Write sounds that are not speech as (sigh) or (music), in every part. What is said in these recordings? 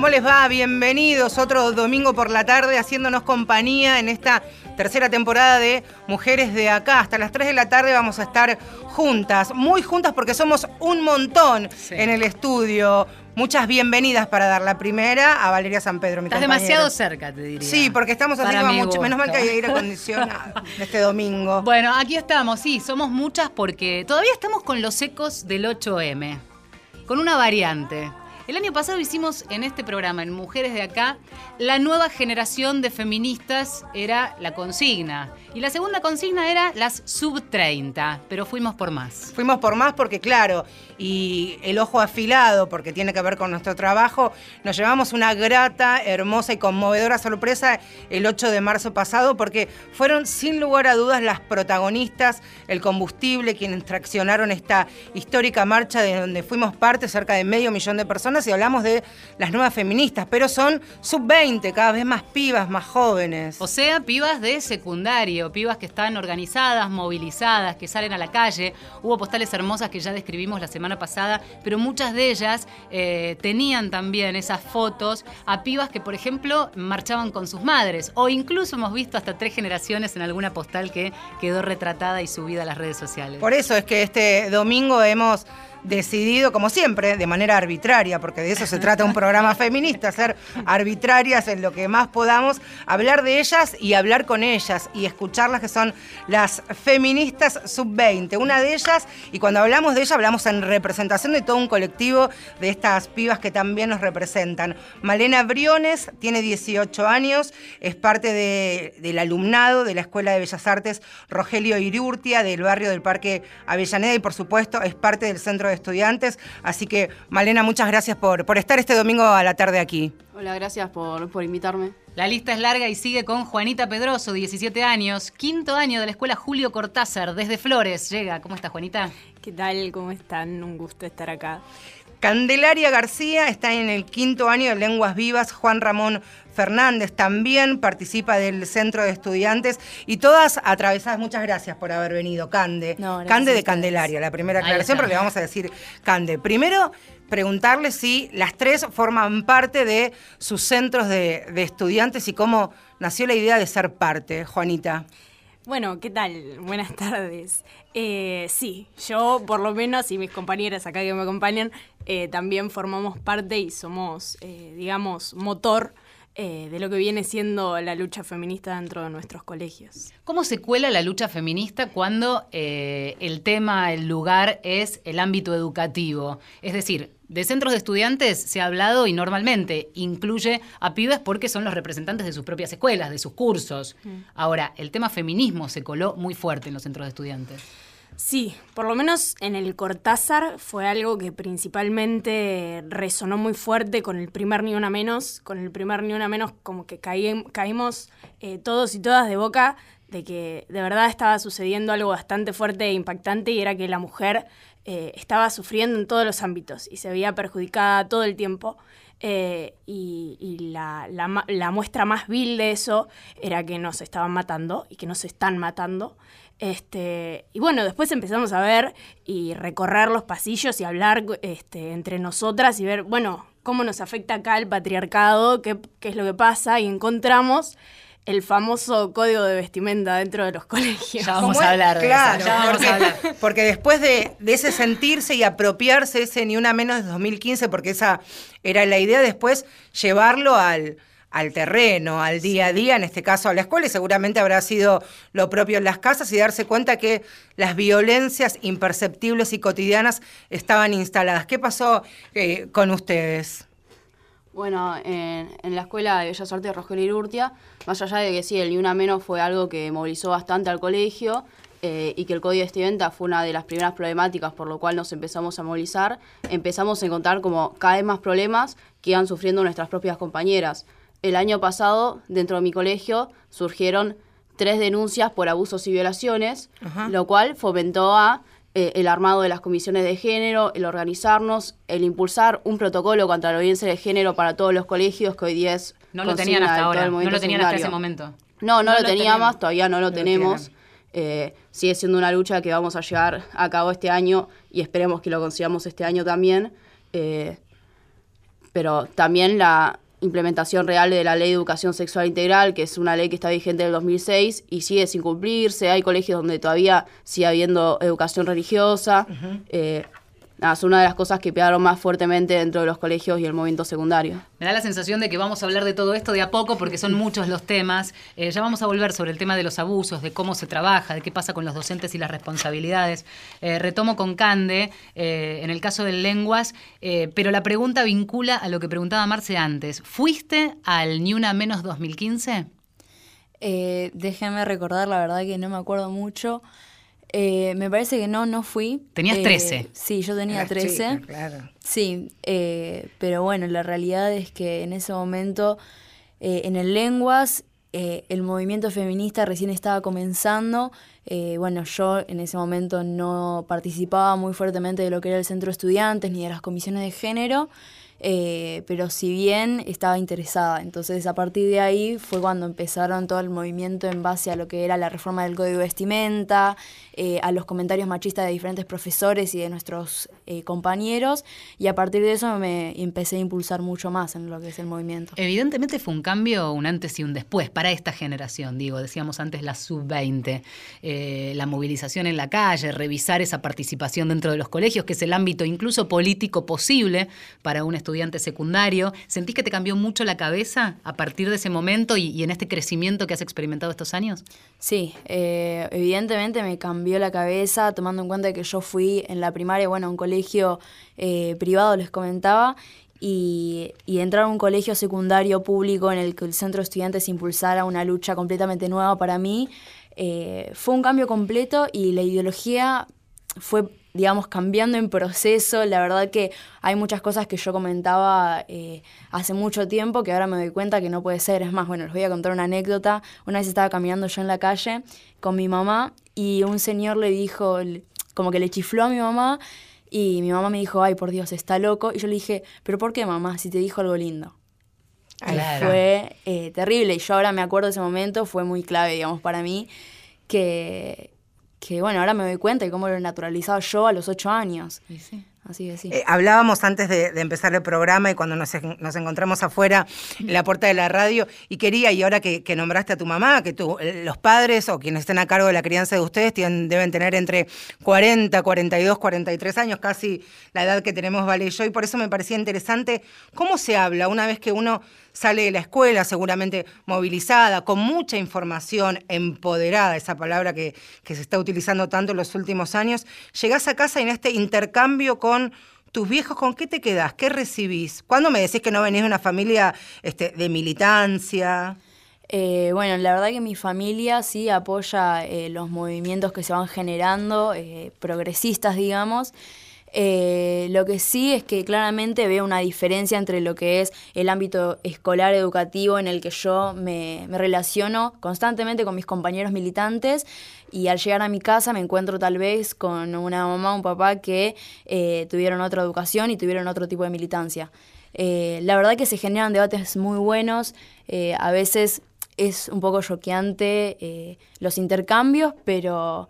¿Cómo les va? Bienvenidos otro domingo por la tarde haciéndonos compañía en esta tercera temporada de Mujeres de Acá. Hasta las 3 de la tarde vamos a estar juntas, muy juntas porque somos un montón en el estudio. Muchas bienvenidas para dar la primera a Valeria San Pedro, mi Estás compañera. demasiado cerca, te diría. Sí, porque estamos arriba mucho. Menos mal que hay aire acondicionado (laughs) este domingo. Bueno, aquí estamos, sí, somos muchas porque todavía estamos con los ecos del 8M, con una variante. El año pasado hicimos en este programa, en Mujeres de Acá, la nueva generación de feministas era la consigna. Y la segunda consigna era las sub 30, pero fuimos por más. Fuimos por más porque, claro, y el ojo afilado, porque tiene que ver con nuestro trabajo, nos llevamos una grata, hermosa y conmovedora sorpresa el 8 de marzo pasado, porque fueron sin lugar a dudas las protagonistas, el combustible, quienes traccionaron esta histórica marcha de donde fuimos parte, cerca de medio millón de personas, y hablamos de las nuevas feministas, pero son sub-20, cada vez más pibas, más jóvenes. O sea, pibas de secundario, pibas que están organizadas, movilizadas, que salen a la calle. Hubo postales hermosas que ya describimos la semana pasada, pero muchas de ellas eh, tenían también esas fotos a pibas que, por ejemplo, marchaban con sus madres. O incluso hemos visto hasta tres generaciones en alguna postal que quedó retratada y subida a las redes sociales. Por eso es que este domingo hemos decidido, como siempre, de manera arbitraria, porque de eso se trata un programa feminista, ser arbitrarias en lo que más podamos, hablar de ellas y hablar con ellas y escucharlas que son las feministas sub-20. Una de ellas, y cuando hablamos de ella, hablamos en representación de todo un colectivo de estas pibas que también nos representan. Malena Briones tiene 18 años, es parte de- del alumnado de la Escuela de Bellas Artes Rogelio Irurtia, del barrio del Parque Avellaneda, y por supuesto es parte del Centro de Estudiantes. Así que, Malena, muchas gracias por, por estar este domingo a la tarde aquí. Hola, gracias por, por invitarme. La lista es larga y sigue con Juanita Pedroso, 17 años, quinto año de la escuela Julio Cortázar, desde Flores. Llega, ¿cómo está Juanita? ¿Qué tal? ¿Cómo están? Un gusto estar acá. Candelaria García está en el quinto año de Lenguas Vivas. Juan Ramón Fernández también participa del Centro de Estudiantes y todas atravesadas. Muchas gracias por haber venido, Cande. No, Cande de. Candelaria, la primera aclaración, pero le vamos a decir Cande. Primero, preguntarle si las tres forman parte de sus centros de, de estudiantes y cómo nació la idea de ser parte, Juanita. Bueno, ¿qué tal? Buenas tardes. Eh, sí, yo por lo menos y mis compañeras acá que me acompañan eh, también formamos parte y somos, eh, digamos, motor eh, de lo que viene siendo la lucha feminista dentro de nuestros colegios. ¿Cómo se cuela la lucha feminista cuando eh, el tema, el lugar es el ámbito educativo? Es decir, de centros de estudiantes se ha hablado y normalmente incluye a pibes porque son los representantes de sus propias escuelas, de sus cursos. Ahora, el tema feminismo se coló muy fuerte en los centros de estudiantes. Sí, por lo menos en el Cortázar fue algo que principalmente resonó muy fuerte con el primer Ni Una Menos. Con el primer Ni Una Menos como que caí- caímos eh, todos y todas de boca de que de verdad estaba sucediendo algo bastante fuerte e impactante y era que la mujer eh, estaba sufriendo en todos los ámbitos y se veía perjudicada todo el tiempo. Eh, y la, la muestra más vil de eso era que nos estaban matando y que nos están matando. Este, y bueno, después empezamos a ver y recorrer los pasillos y hablar este, entre nosotras y ver, bueno, cómo nos afecta acá el patriarcado, qué, qué es lo que pasa, y encontramos el famoso código de vestimenta dentro de los (laughs) colegios. Ya vamos ¿Cómo a hablar de claro, eso, ya vamos porque, a hablar. porque después de, de ese sentirse y apropiarse ese ni una menos de 2015, porque esa era la idea, después llevarlo al, al terreno, al día a día, en este caso a la escuela, y seguramente habrá sido lo propio en las casas y darse cuenta que las violencias imperceptibles y cotidianas estaban instaladas. ¿Qué pasó eh, con ustedes? Bueno, en, la Escuela de Bellas Artes Rogelio Irurtia, más allá de que sí, el Ni Una Menos fue algo que movilizó bastante al colegio eh, y que el código de vestimenta fue una de las primeras problemáticas por lo cual nos empezamos a movilizar, empezamos a encontrar como cada vez más problemas que iban sufriendo nuestras propias compañeras. El año pasado, dentro de mi colegio, surgieron tres denuncias por abusos y violaciones, lo cual fomentó a eh, el armado de las comisiones de género, el organizarnos, el impulsar un protocolo contra la violencia de género para todos los colegios que hoy día es No lo tenían hasta ahora, no lo tenían hasta ese momento. No, no, No lo lo teníamos, tenemos. todavía no lo No tenemos. Eh, sigue siendo una lucha que vamos a llevar a cabo este año y esperemos que lo consigamos este año también. Eh, pero también la implementación real de la ley de educación sexual integral, que es una ley que está vigente del 2006 y sigue sin cumplirse. Hay colegios donde todavía sigue habiendo educación religiosa es una de las cosas que pegaron más fuertemente dentro de los colegios y el movimiento secundario. Me da la sensación de que vamos a hablar de todo esto de a poco porque son muchos los temas. Eh, ya vamos a volver sobre el tema de los abusos, de cómo se trabaja, de qué pasa con los docentes y las responsabilidades. Eh, retomo con Cande, eh, en el caso de lenguas, pero la pregunta vincula a lo que preguntaba Marce antes. ¿Fuiste al Ni Una Menos 2015? déjenme recordar, la verdad que no me acuerdo mucho. Eh, me parece que no, no fui. Tenías 13. Eh, sí, yo tenía 13. claro. Sí, eh, pero bueno, la realidad es que en ese momento, en el Lenguas, el movimiento feminista recién estaba comenzando. bueno, yo en ese momento no participaba muy fuertemente de lo que era el centro de estudiantes ni de las comisiones de género. Eh, pero si bien estaba interesada. Entonces a partir de ahí fue cuando empezaron todo el movimiento en base a lo que era la reforma del código de vestimenta, eh, a los comentarios machistas de diferentes profesores y de nuestros eh, compañeros, y a partir de eso me empecé a impulsar mucho más en lo que es el movimiento. Evidentemente fue un cambio, un antes y un después para esta generación, digo, decíamos antes la sub-20, la movilización en la calle, revisar esa participación dentro de los colegios, que es el ámbito incluso político posible para un estudiante secundario. ¿Sentís que te cambió mucho la cabeza a partir de ese momento y, en este crecimiento que has experimentado estos años? Sí, eh, evidentemente me cambió la cabeza, tomando en cuenta que yo fui en la primaria, bueno, un colegio eh, privado, les comentaba, y, entrar a un colegio secundario público en el que el centro de estudiantes impulsara una lucha completamente nueva para mí, eh, fue un cambio completo y la ideología fue digamos, cambiando en proceso. La verdad que hay muchas cosas que yo comentaba eh, hace mucho tiempo que ahora me doy cuenta que no puede ser. Es más, bueno, les voy a contar una anécdota. Una vez estaba caminando yo en la calle con mi mamá y un señor le dijo, como que le chifló a mi mamá y mi mamá me dijo, ay, por Dios, está loco. Y yo le dije, pero ¿por qué mamá? Si te dijo algo lindo. Fue eh, terrible y yo ahora me acuerdo de ese momento, fue muy clave, digamos, para mí, que, que bueno, ahora me doy cuenta de cómo lo he naturalizado yo a los ocho años. Así que sí. Eh, hablábamos antes de, empezar el programa y cuando nos, encontramos afuera en la puerta de la radio y quería, y ahora que, nombraste a tu mamá, que tú, eh, los padres o quienes estén a cargo de la crianza de ustedes deben tener entre 40, 42, 43 años, casi la edad que tenemos Vale y yo, y por eso me parecía interesante cómo se habla una vez que uno sale de la escuela, seguramente movilizada, con mucha información, empoderada, esa palabra que, que se está utilizando tanto en los últimos años, llegás a casa y en este intercambio con tus viejos, ¿con qué te quedás? ¿Qué recibís? ¿Cuándo me decís que no venís de una familia este, de militancia? Eh, bueno, la verdad que mi familia sí apoya eh, los movimientos que se van generando, eh, progresistas, digamos. Eh, lo que sí es que claramente veo una diferencia entre lo que es el ámbito escolar educativo en el que yo me, relaciono constantemente con mis compañeros militantes y al llegar a mi casa me encuentro tal vez con una mamá o un papá que eh, tuvieron otra educación y tuvieron otro tipo de militancia. Eh, la verdad que se generan debates muy buenos, a veces es un poco choqueante los intercambios, pero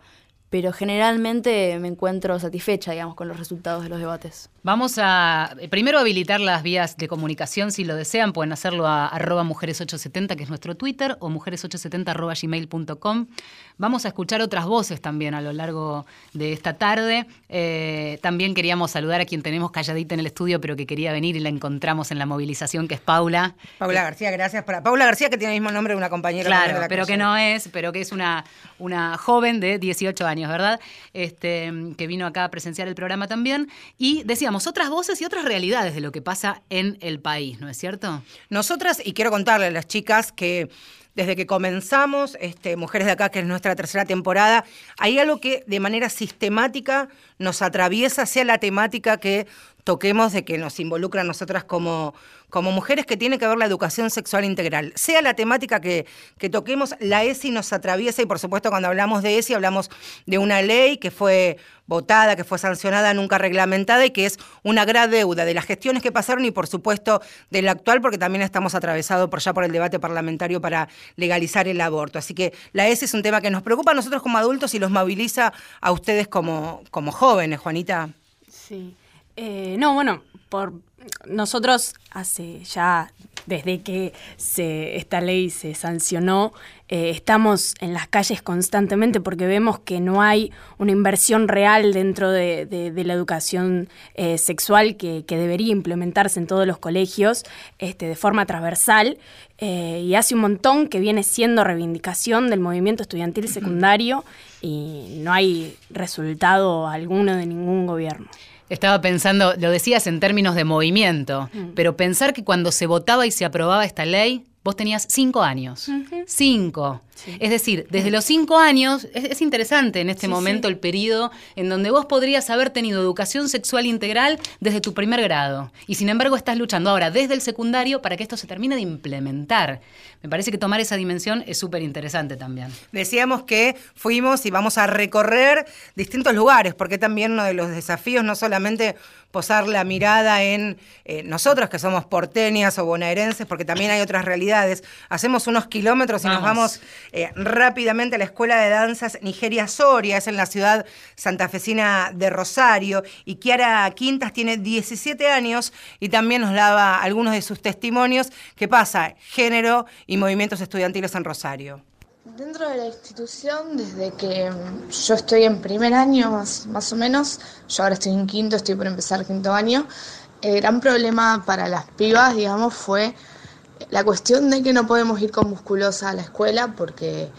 pero generalmente me encuentro satisfecha, digamos, con los resultados de los debates. Vamos a eh, primero habilitar las vías de comunicación si lo desean. Pueden hacerlo a arroba mujeres870, que es nuestro Twitter, o mujeres870 arroba gmail.com. Vamos a escuchar otras voces también a lo largo de esta tarde. Eh, también queríamos saludar a quien tenemos calladita en el estudio, pero que quería venir y la encontramos en la movilización, que es Paula. Paula García, gracias. Para Paula García, que tiene el mismo nombre de una compañera. Claro, pero que no es, pero que es una, una joven de 18 años, ¿verdad? Este, que vino acá a presenciar el programa también. Y decíamos, otras voces y otras realidades de lo que pasa en el país, ¿no es cierto? Nosotras, y quiero contarle a las chicas que desde que comenzamos, este, Mujeres de Acá, que es nuestra tercera temporada, hay algo que de manera sistemática nos atraviesa, sea la temática que toquemos de que nos involucra a nosotras como, como mujeres, que tiene que ver la educación sexual integral. Sea la temática que, que toquemos, la ESI nos atraviesa y por supuesto cuando hablamos de ESI hablamos de una ley que fue votada, que fue sancionada, nunca reglamentada y que es una gran deuda de las gestiones que pasaron y por supuesto de la actual, porque también estamos atravesados por ya por el debate parlamentario para legalizar el aborto. Así que la ESI es un tema que nos preocupa a nosotros como adultos y los moviliza a ustedes como, como jóvenes, Juanita. Sí. Eh, no, bueno, por nosotros hace ya desde que se, esta ley se sancionó, eh, estamos en las calles constantemente porque vemos que no hay una inversión real dentro de, la educación eh, sexual que, debería implementarse en todos los colegios este, de forma transversal. Eh, y hace un montón que viene siendo reivindicación del movimiento estudiantil secundario y no hay resultado alguno de ningún gobierno. Estaba pensando, lo decías en términos de movimiento, mm. pero pensar que cuando se votaba y se aprobaba esta ley, vos tenías cinco años. Cinco. Es decir, desde los cinco años, es, interesante en este momento el periodo en donde vos podrías haber tenido educación sexual integral desde tu primer grado. Y sin embargo estás luchando ahora desde el secundario para que esto se termine de implementar. Me parece que tomar esa dimensión es súper interesante también. Decíamos que fuimos y vamos a recorrer distintos lugares, porque también uno de los desafíos no solamente posar la mirada en eh, nosotros que somos porteñas o bonaerenses, porque también hay otras realidades. Hacemos unos kilómetros y nos vamos eh, rápidamente a la Escuela de Danzas Nigeria Soria, es en la ciudad santafesina de Rosario, y Kiara Quintas tiene 17 años y también nos daba algunos de sus testimonios que pasa género y movimientos estudiantiles en Rosario. Dentro de la institución, desde que yo estoy en primer año más, más o menos, yo ahora estoy en quinto, estoy por empezar quinto año, el gran problema para las pibas, digamos, fue la cuestión de que no podemos ir con musculosa a la escuela porque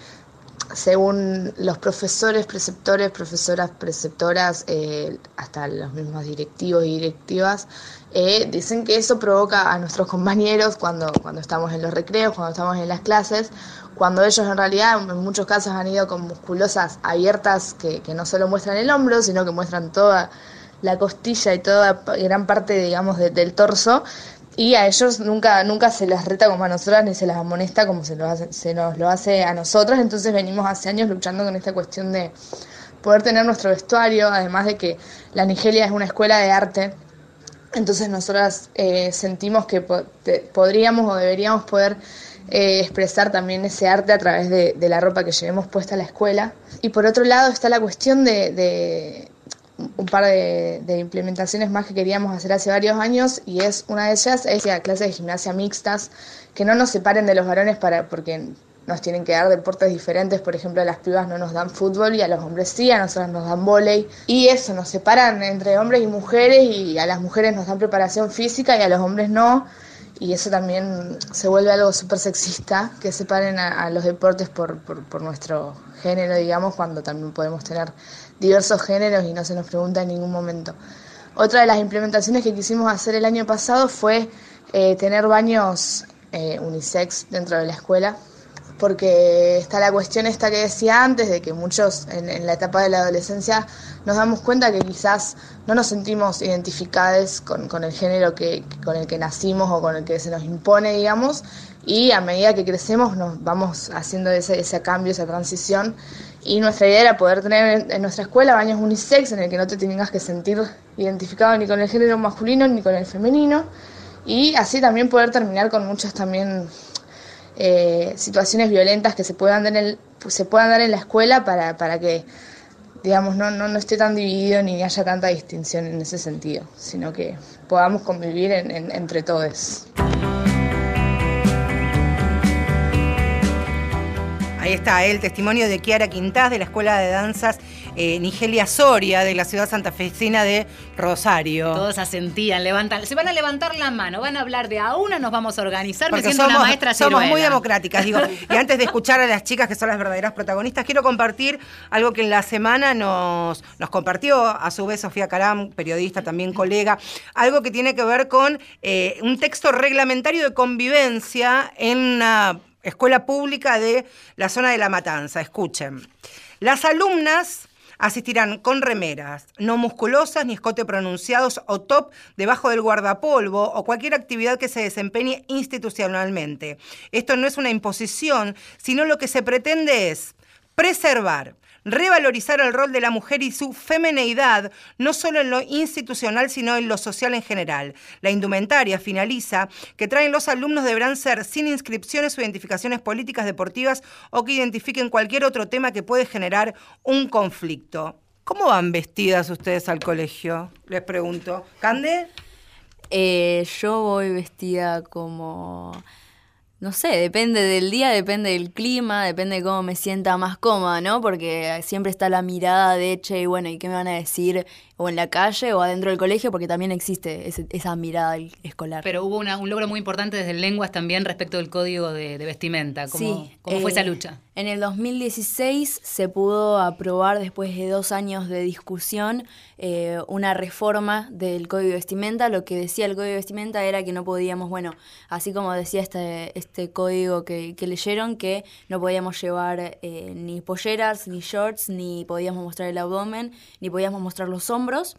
según los profesores, preceptores, profesoras, preceptoras, eh, hasta los mismos directivos y directivas, eh, dicen que eso provoca a nuestros compañeros cuando, cuando estamos en los recreos, cuando estamos en las clases, cuando ellos en realidad en muchos casos han ido con musculosas abiertas que, que no solo muestran el hombro, sino que muestran toda la costilla y toda gran parte, digamos, del torso, y a ellos nunca, nunca se les reta como a nosotras ni se las amonesta como se, se nos lo hace a nosotras. Entonces venimos hace años luchando con esta cuestión de poder tener nuestro vestuario, además de que la Nigeria es una escuela de arte. Entonces nosotras eh, sentimos que podríamos o deberíamos poder eh, expresar también ese arte a través de, la ropa que llevemos puesta a la escuela. Y por otro lado está la cuestión de un par de, implementaciones más que queríamos hacer hace varios años y es una de ellas es la clase de gimnasia mixtas que no nos separen de los varones para porque nos tienen que dar deportes diferentes, por ejemplo a las pibas no nos dan fútbol y a los hombres sí, a nosotros nos dan vóley. Y eso, nos separan entre hombres y mujeres y a las mujeres nos dan preparación física y a los hombres no. Y eso también se vuelve algo súper sexista, que separen a, los deportes por, por, nuestro género, digamos, cuando también podemos tener diversos géneros y no se nos pregunta en ningún momento. Otra de las implementaciones que quisimos hacer el año pasado fue eh, tener baños eh, unisex dentro de la escuela, porque está la cuestión esta que decía antes, de que muchos en, la etapa de la adolescencia nos damos cuenta que quizás no nos sentimos identificados con, el género que, con el que nacimos o con el que se nos impone, digamos, y a medida que crecemos nos vamos haciendo ese, ese cambio, esa transición, y nuestra idea era poder tener en, nuestra escuela baños unisex en el que no te tengas que sentir identificado ni con el género masculino ni con el femenino, y así también poder terminar con muchas también eh, situaciones violentas que se puedan dar en, se puedan dar en la escuela para, para que digamos, no, no, no, esté tan dividido ni haya tanta distinción en ese sentido, sino que podamos convivir entre todos. Ahí está el testimonio de Kiara Quintás de la Escuela de Danzas eh, Nigelia Soria de la ciudad santafesina de Rosario. Todos asentían, levantan, se van a levantar la mano, van a hablar de a una, nos vamos a organizar, me siento somos, una maestra Somos muy democráticas, digo. (laughs) y antes de escuchar a las chicas que son las verdaderas protagonistas, quiero compartir algo que en la semana nos, nos compartió, a su vez Sofía Caram, periodista, también colega, algo que tiene que ver con eh, un texto reglamentario de convivencia en una escuela pública de la zona de La Matanza. Escuchen. Las alumnas Asistirán con remeras, no musculosas ni escote pronunciados o top debajo del guardapolvo o cualquier actividad que se desempeñe institucionalmente. Esto no es una imposición, sino lo que se pretende es preservar, revalorizar el rol de la mujer y su femineidad, no solo en lo institucional, sino en lo social en general. La indumentaria finaliza que traen los alumnos deberán ser sin inscripciones o identificaciones políticas, deportivas o que identifiquen cualquier otro tema que puede generar un conflicto. ¿Cómo van vestidas ustedes al colegio? Les pregunto. ¿Cande? Eh, yo voy vestida como no sé, depende del día, depende del clima, depende de cómo me sienta más cómoda, ¿no? Porque siempre está la mirada de, che, y bueno, ¿y qué me van a decir? O en la calle o adentro del colegio, porque también existe esa mirada escolar. Pero hubo un logro muy importante desde Lenguas también respecto del código de, vestimenta. ¿Cómo, sí, ¿cómo fue esa eh, lucha? En el 2016 se pudo aprobar, después de dos años de discusión, eh, una reforma del código de vestimenta. Lo que decía el código de vestimenta era que no podíamos, bueno, así como decía este, este código que, leyeron, que no podíamos llevar eh, ni polleras, ni shorts, ni podíamos mostrar el abdomen, ni podíamos mostrar los hombros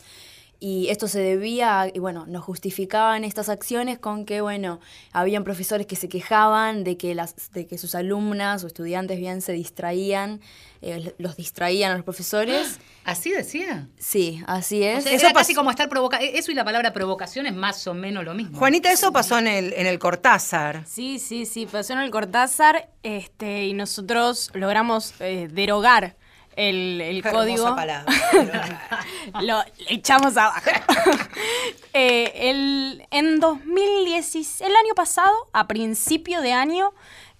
y esto se debía, y bueno, nos justificaban estas acciones con que, bueno, habían profesores que se quejaban de que, las, de que sus alumnas o estudiantes bien se distraían, eh, los distraían a los profesores. (gasps) ¿Así decía? Sí, así es. eso es casi como estar provoca e-, Eso y la palabra provocación es más o menos lo mismo. Juanita, eso pasó en el, en el Cortázar. Sí, sí, sí, pasó en el Cortázar este, y nosotros logramos eh, derogar el, el código. (laughs) lo echamos abajo. (laughs) Eh, el, en 2016, el año pasado, a principio de año,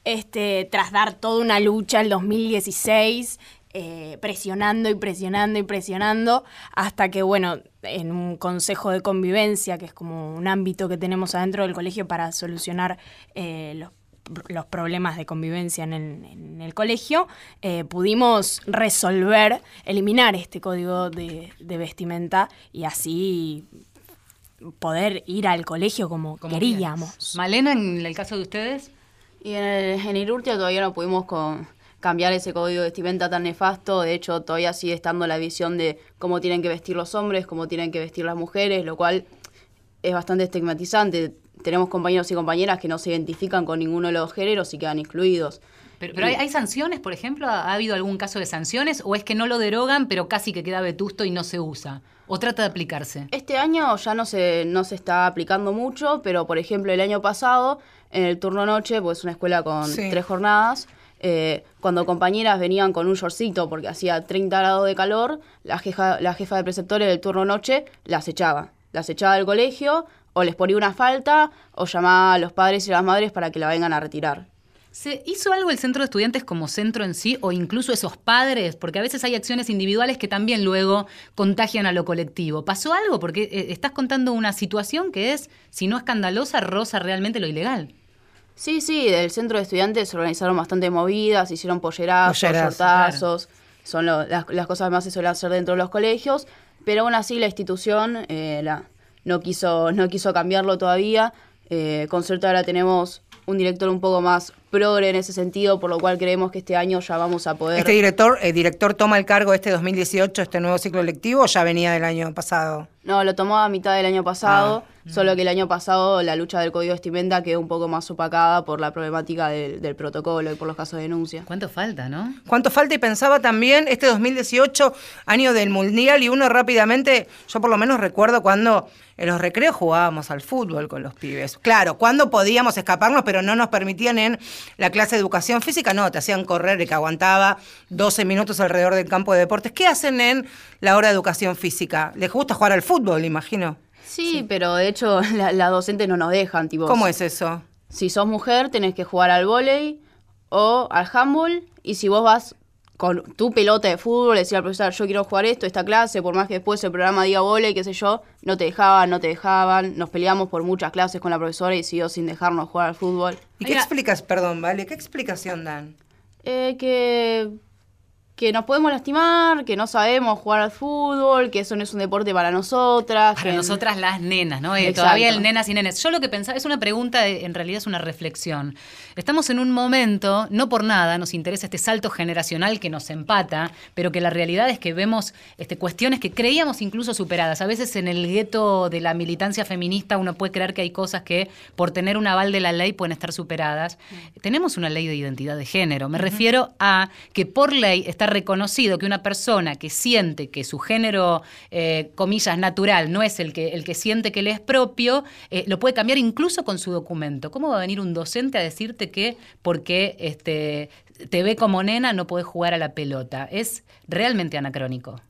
este, tras dar toda una lucha el 2016, eh, presionando y presionando y presionando, hasta que, bueno, en un consejo de convivencia, que es como un ámbito que tenemos adentro del colegio para solucionar eh, los los problemas de convivencia en el, colegio, eh, pudimos resolver, eliminar este código de, vestimenta y así poder ir al colegio como, queríamos. Malena, en el caso de ustedes. Y en, el, Irurtia todavía no pudimos cambiar ese código de vestimenta tan nefasto. De hecho, todavía sigue estando la visión de cómo tienen que vestir los hombres, cómo tienen que vestir las mujeres, lo cual es bastante estigmatizante tenemos compañeros y compañeras que no se identifican con ninguno de los géneros y quedan excluidos. Pero, hay, sanciones, por ejemplo, ¿Ha, habido algún caso de sanciones o es que no lo derogan pero casi que queda vetusto y no se usa? ¿O trata de aplicarse? Este año ya no se, no se está aplicando mucho, pero por ejemplo el año pasado, en el turno noche, pues es una escuela con tres jornadas, eh, cuando compañeras venían con un shortcito porque hacía 30 grados de calor, la jefa, la jefa de preceptores del turno noche las echaba. Las echaba del colegio, o les ponía una falta o llamaba a los padres y las madres para que la vengan a retirar. ¿Se hizo algo el centro de estudiantes como centro en sí o incluso esos padres? Porque a veces hay acciones individuales que también luego contagian a lo colectivo. ¿Pasó algo? Porque eh, estás contando una situación que es, si no escandalosa, rosa realmente lo ilegal. Sí, sí, del centro de estudiantes se organizaron bastante movidas, hicieron pollerazos, son las, cosas más se suelen hacer dentro de los colegios, pero aún así la institución, eh, la, no quiso, no quiso cambiarlo todavía. Eh, con suerte ahora tenemos un director un poco más progre en ese sentido, por lo cual creemos que este año ya vamos a poder... ¿Este director, el director toma el cargo este 2018, este nuevo ciclo lectivo, o ya venía del año pasado? No, lo tomó a mitad del año pasado. Ah. Solo que el año pasado la lucha del código de vestimenta quedó un poco más opacada por la problemática del, protocolo y por los casos de denuncia. ¿Cuánto falta, no? ¿Cuánto falta? Y pensaba también este 2018, año del Mundial, y uno rápidamente, yo por lo menos recuerdo cuando en los recreos jugábamos al fútbol con los pibes. Claro, cuando podíamos escaparnos, pero no nos permitían en la clase de educación física, no, te hacían correr y que aguantaba 12 minutos alrededor del campo de deportes. ¿Qué hacen en la hora de educación física? ¿Les gusta jugar al fútbol, imagino? Sí, pero de hecho (laughs) las la docentes no nos dejan, tipo. ¿Cómo es eso? Si sos mujer, tenés que jugar al vóley o al handball, y si vos vas con tu pelota de fútbol, decía al profesor, yo quiero jugar esto, esta clase, por más que después el programa diga vóley, qué sé yo, no te dejaban, no te dejaban, nos peleamos por muchas clases con la profesora y siguió sin dejarnos jugar al fútbol. ¿Y qué explicas, perdón, vale, qué explicación dan? Eh, que que nos podemos lastimar, que no sabemos jugar al fútbol, que eso no es un deporte para nosotras. Para nosotras las nenas, ¿no? Eh, todavía el nenas y nenes. Yo lo que pensaba, es una pregunta, en realidad es una reflexión. Estamos en un momento, no por nada, nos interesa este salto generacional que nos empata, pero que la realidad es que vemos este, cuestiones que creíamos incluso superadas. A veces en el gueto de la militancia feminista uno puede creer que hay cosas que por tener un aval de la ley pueden estar superadas. Tenemos una ley de identidad de género. Me refiero a que por ley está reconocido que una persona que siente que su género, eh, comillas, natural, no es el que, el que siente que le es propio, eh, lo puede cambiar incluso con su documento. ¿Cómo va a venir un docente a decirte que porque este, te ve como nena no puedes jugar a la pelota? Es realmente anacrónico.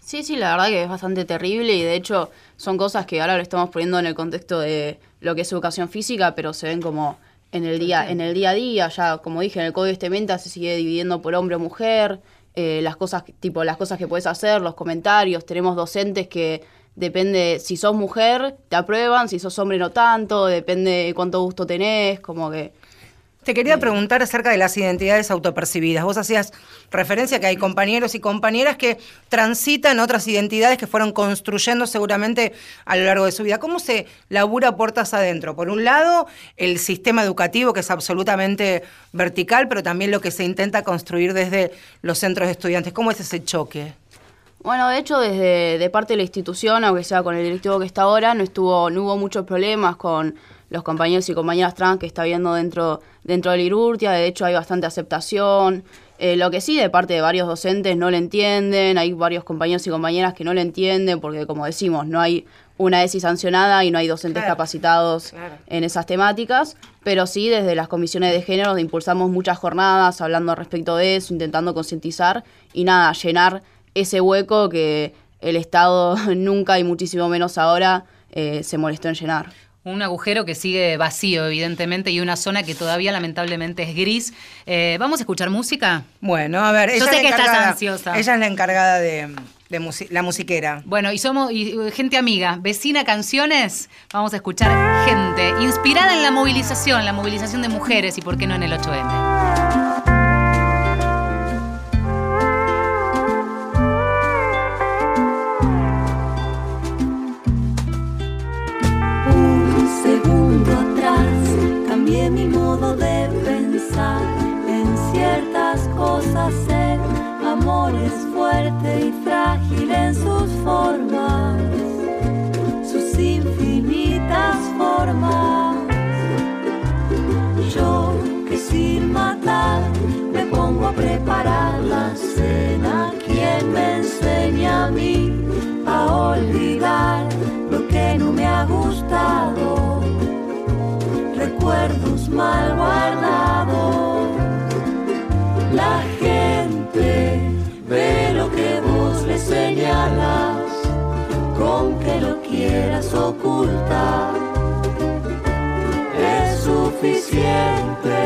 Sí, sí, la verdad que es bastante terrible y de hecho son cosas que ahora lo estamos poniendo en el contexto de lo que es educación física, pero se ven como en el día, en el día a día, ya como dije, en el código de vestimenta se sigue dividiendo por hombre o mujer, eh, las cosas, tipo las cosas que puedes hacer, los comentarios, tenemos docentes que depende, si sos mujer, te aprueban, si sos hombre no tanto, depende de cuánto gusto tenés, como que te quería preguntar acerca de las identidades autopercibidas. Vos hacías referencia a que hay compañeros y compañeras que transitan otras identidades que fueron construyendo seguramente a lo largo de su vida. ¿Cómo se labura puertas adentro? Por un lado, el sistema educativo que es absolutamente vertical, pero también lo que se intenta construir desde los centros de estudiantes. ¿Cómo es ese choque? Bueno, de hecho, desde de parte de la institución, aunque sea con el directivo que está ahora, no estuvo, no hubo muchos problemas con los compañeros y compañeras trans que está viendo dentro, dentro del IRURTIA. De hecho, hay bastante aceptación. Eh, lo que sí, de parte de varios docentes no le entienden, hay varios compañeros y compañeras que no le entienden, porque como decimos, no hay una ESI sancionada y no hay docentes capacitados en esas temáticas, pero sí desde las comisiones de género impulsamos muchas jornadas hablando respecto de eso, intentando concientizar y nada, llenar ese hueco que el Estado (laughs) nunca y muchísimo menos ahora eh, se molestó en llenar. Un agujero que sigue vacío, evidentemente, y una zona que todavía lamentablemente es gris. Eh, ¿Vamos a escuchar música? Bueno, a ver, ella Yo sé que estás ansiosa. Ella es la encargada de, la musiquera. Bueno, y somos gente amiga, vecina canciones. Vamos a escuchar gente inspirada en la movilización, la movilización de mujeres y por qué no en el 8M. Y frágil en sus formas, sus infinitas formas. Yo que sin matar me pongo a preparar la cena. ¿Quién me enseña a mí a olvidar lo que no me ha gustado? recuerdos mal guardados. La gente ve señalas, con que lo quieras ocultar. Es suficiente,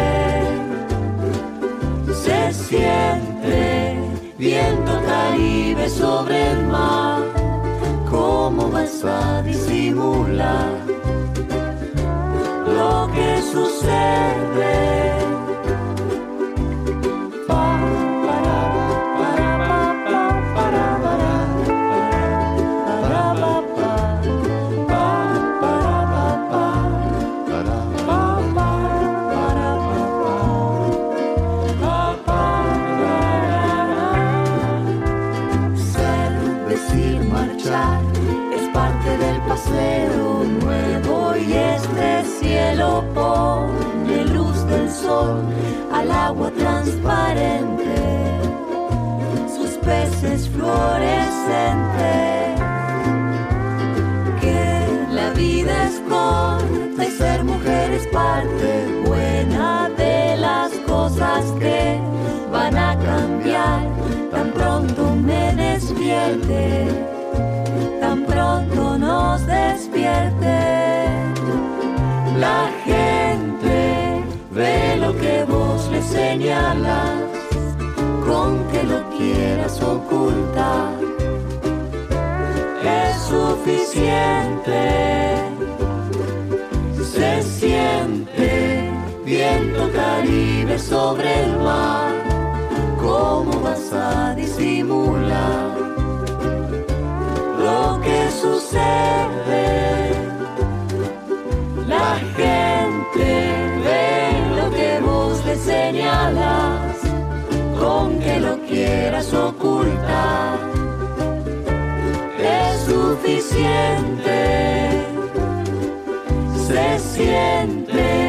se siente viento caribe sobre el mar. ¿Cómo vas a disimular? lo que sucede. Que la vida es corta y ser mujer es parte buena de las cosas que van a cambiar. Tan pronto me despierte, tan pronto nos despierte. La gente Ve lo que vos le señalas, Es suficiente, se siente viento caribe sobre el mar. ¿Cómo vas a disimular lo que sucede? La gente señalas con que lo quieras ocultar. Es suficiente, se siente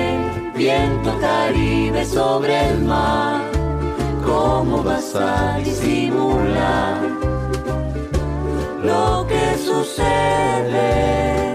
viento caribe sobre el mar. ¿Cómo vas a disimular lo que sucede?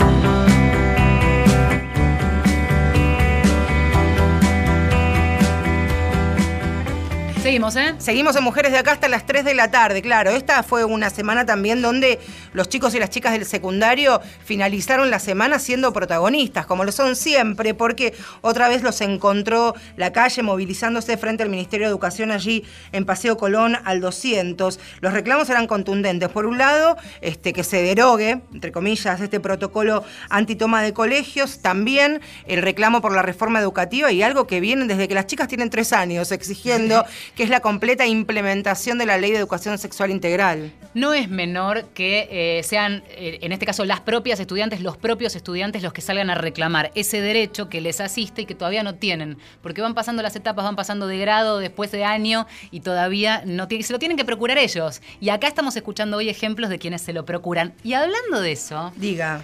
Seguimos, ¿eh? Seguimos en Mujeres de Acá hasta las 3 de la tarde, claro. Esta fue una semana también donde los chicos y las chicas del secundario finalizaron la semana siendo protagonistas, como lo son siempre, porque otra vez los encontró la calle movilizándose frente al Ministerio de Educación allí en Paseo Colón al 200. Los reclamos eran contundentes. Por un lado, este, que se derogue, entre comillas, este protocolo antitoma de colegios. También el reclamo por la reforma educativa y algo que viene desde que las chicas tienen tres años exigiendo (laughs) que es la completa implementación de la Ley de Educación Sexual Integral. No es menor que eh, sean, eh, en este caso, las propias estudiantes, los propios estudiantes los que salgan a reclamar ese derecho que les asiste y que todavía no tienen, porque van pasando las etapas, van pasando de grado, después de año y todavía no tienen, se lo tienen que procurar ellos. Y acá estamos escuchando hoy ejemplos de quienes se lo procuran. Y hablando de eso, Diga.